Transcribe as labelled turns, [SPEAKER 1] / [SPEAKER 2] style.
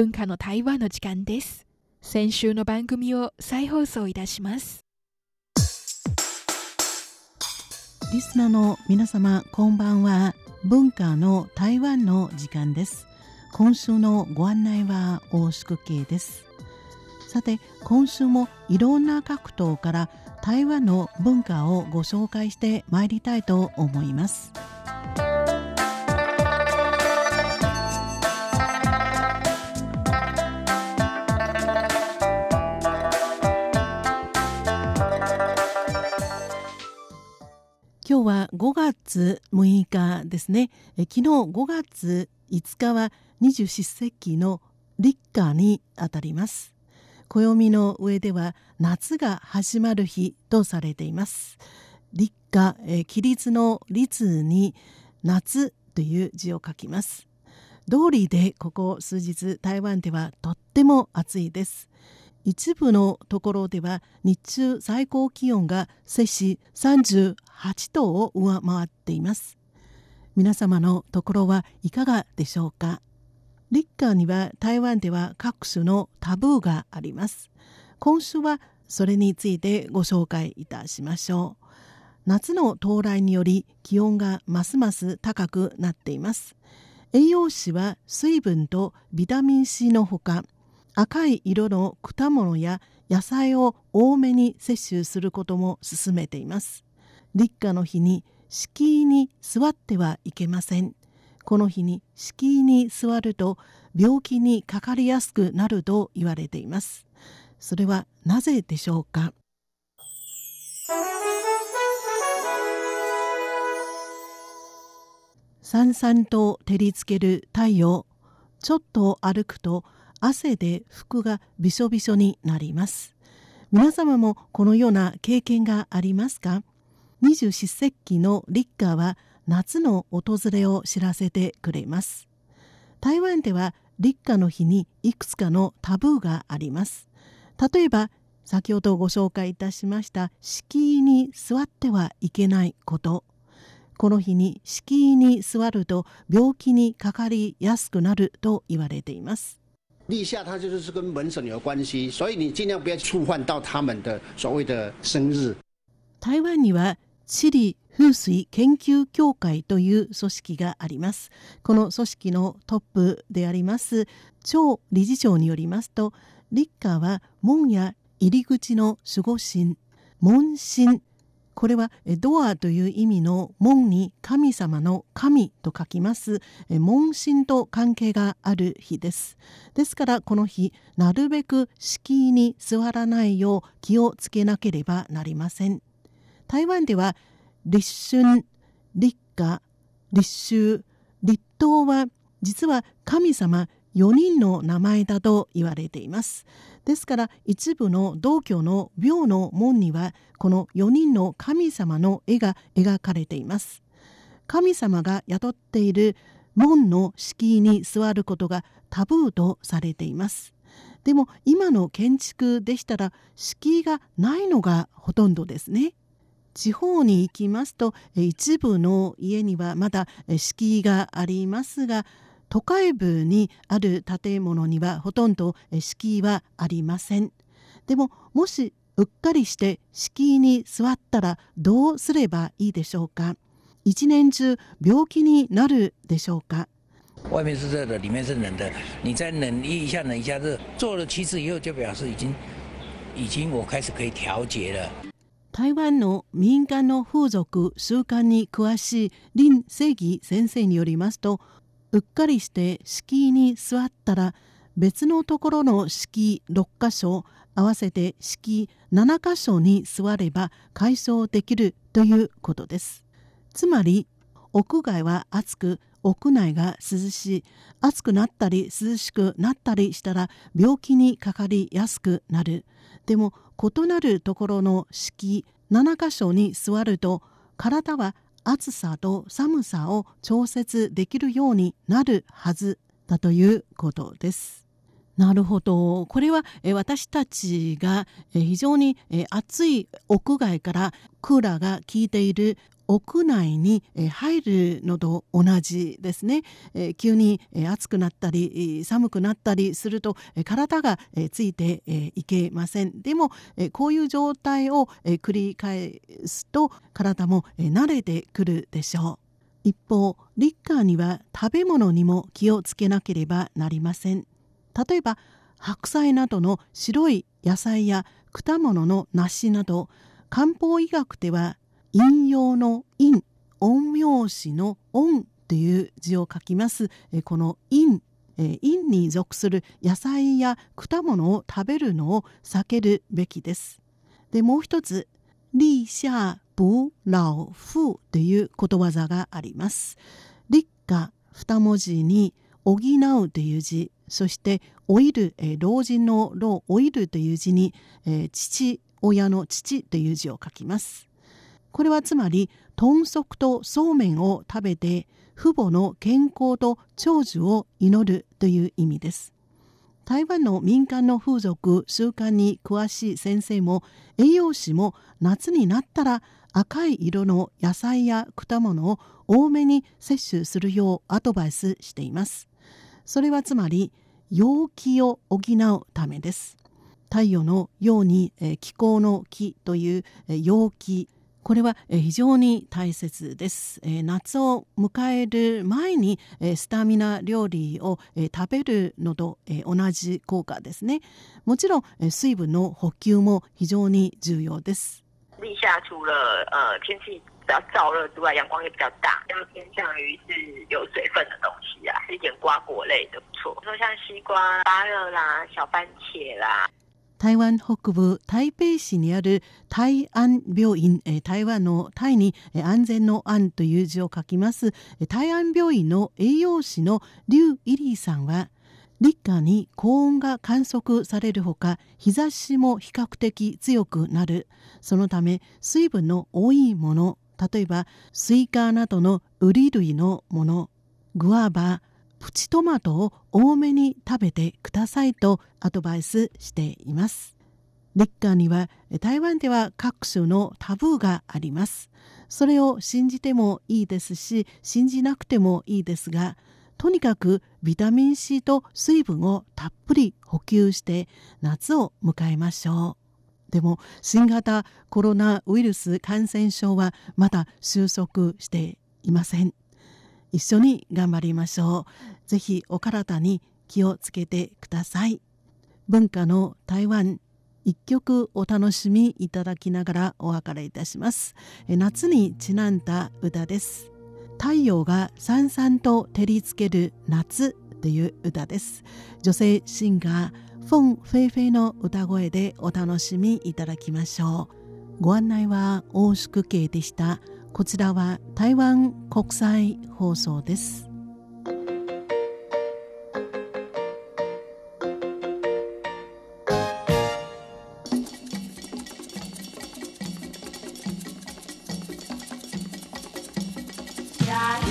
[SPEAKER 1] 文化の台湾の時間です。先週の番組を再放送いたします。
[SPEAKER 2] リスナーの皆様こんばんは。文化の台湾の時間です。今週のご案内は大宿慶です。さて今週もいろんな角度から台湾の文化をご紹介してまいりたいと思います。今日は5月6日ですね。昨日5月5日は二十四節気の立夏にあたります。暦の上では夏が始まる日とされています。立夏、え規律の律に夏という字を書きます。通りでここ数日台湾ではとっても暑いです。一部のところでは日中最高気温が摂氏38度を上回っています。皆様のところはいかがでしょうか？立夏には台湾では各種のタブーがあります。今週はそれについてご紹介いたしましょう。夏の到来により気温がますます高くなっています。栄養士は水分とビタミン C のほか赤い色の果物や野菜を多めに摂取することも勧めています。立夏の日に敷居に座ってはいけません。この日に敷居に座ると病気にかかりやすくなると言われています。それはなぜでしょうか？さんさんと照りつける太陽ちょっと歩くと汗で服がびしょびしょになります。皆様もこのような経験がありますか？二十四節気の立夏は夏の訪れを知らせてくれます。台湾では立夏の日にいくつかのタブーがあります。例えば先ほどご紹介いたしました敷居に座ってはいけないこと。この日に敷居に座ると病気にかかりやすくなると言われています。
[SPEAKER 3] 立夏它就是跟门神有关系，所以你尽量不要触犯到他们的所谓的生日。
[SPEAKER 2] 台湾には地理風水研究協会という組織があります。この組織のトップであります張理事長によりますと、立夏は門や入り口の守護神、門神これはドアという意味の門に神様の神と書きます門神と関係がある日です。ですからこの日なるべく敷居に座らないよう気をつけなければなりません。台湾では立春、立夏、立秋、立冬は実は神様4人の名前だと言われています。ですから一部の道教の廟の門にはこの4人の神様の絵が描かれています。神様が雇っている門の敷居に座ることがタブーとされています。でも今の建築でしたら敷居がないのがほとんどですね。地方に行きますと一部の家にはまだ敷居がありますが都会部にある建物にはほとんど敷居はありませんでももしうっかりして敷居に座ったらどうすればいいでしょうか？一年中病気になるでしょうか？
[SPEAKER 4] 外面是热的，里面是冷的。你再冷一下，冷一下热，做了七次以后，就表示已经已经我开始可以调节了。
[SPEAKER 2] 台湾の民間の風俗習慣に詳しい林正義先生によりますとうっかりして敷居に座ったら別のところの敷居6箇所合わせて敷居7箇所に座れば解消できるということです。つまり屋外は暑く屋内が涼しい暑くなったり涼しくなったりしたら病気にかかりやすくなるでも異なるところの敷居7箇所に座ると体は暑さと寒さを調節できるようになるはずだということです。なるほど。これは私たちが非常に暑い屋外からクーラーが効いている屋内に入るのと同じですね、急に暑くなったり寒くなったりすると体がついていけません。でもこういう状態を繰り返すと体も慣れてくるでしょう。一方リッカーには食べ物にも気をつけなければなりません。例えば白菜などの白い野菜や果物の梨など漢方医学では引用の陰陰陽師の陰という字を書きますこの陰陰に属する野菜や果物を食べるのを避けるべきですでもう一つ立夏不老夫ということわざがあります。立夏二文字に補うという字、そして老いる、え老人の老、老いるという字に、え、父親の父という字を書きます。これはつまり豚足とそうめんを食べて父母の健康と長寿を祈るという意味です。台湾の民間の風俗習慣に詳しい先生も栄養士も夏になったら赤い色の野菜や果物を多めに摂取するようアドバイスしています。それはつまり陽気を補うためです。太陽のように、え気候の木という、え陽気これは非常に大切です。夏を迎える前にスタミナ料理を食べるのと同じ効果ですね。もちろん水分の補給も非常に重要です。
[SPEAKER 5] 立夏除了呃天气比较燥热之外，阳光也比较大，要偏向于是有水分的东西啊，吃一点瓜果类的不错，说像西瓜、芭乐啦、小番茄啦。
[SPEAKER 2] 台湾北部台北市にある台安病院台湾の台に安全の安という字を書きます。台安病院の栄養士の劉イリーさんは立夏に高温が観測されるほか日差しも比較的強くなる。そのため水分の多いもの例えばスイカなどのウリ類のものグアバプチトマトを多めに食べてくださいとアドバイスしています。立夏には台湾では各種のタブーがあります。それを信じてもいいですし信じなくてもいいですがとにかくビタミン C と水分をたっぷり補給して夏を迎えましょう。でも新型コロナウイルス感染症はまだ収束していません。一緒に頑張りましょう。ぜひお体に気をつけてください。文化の台湾一曲お楽しみいただきながらお別れいたします。夏にちなんだ歌です。太陽がさんさんと照りつける夏という歌です。女性シンガーフォン・フェイフェイの歌声でお楽しみいただきましょう。ご案内は大宿慶でした。こちらは台湾国際放送です。Yeah.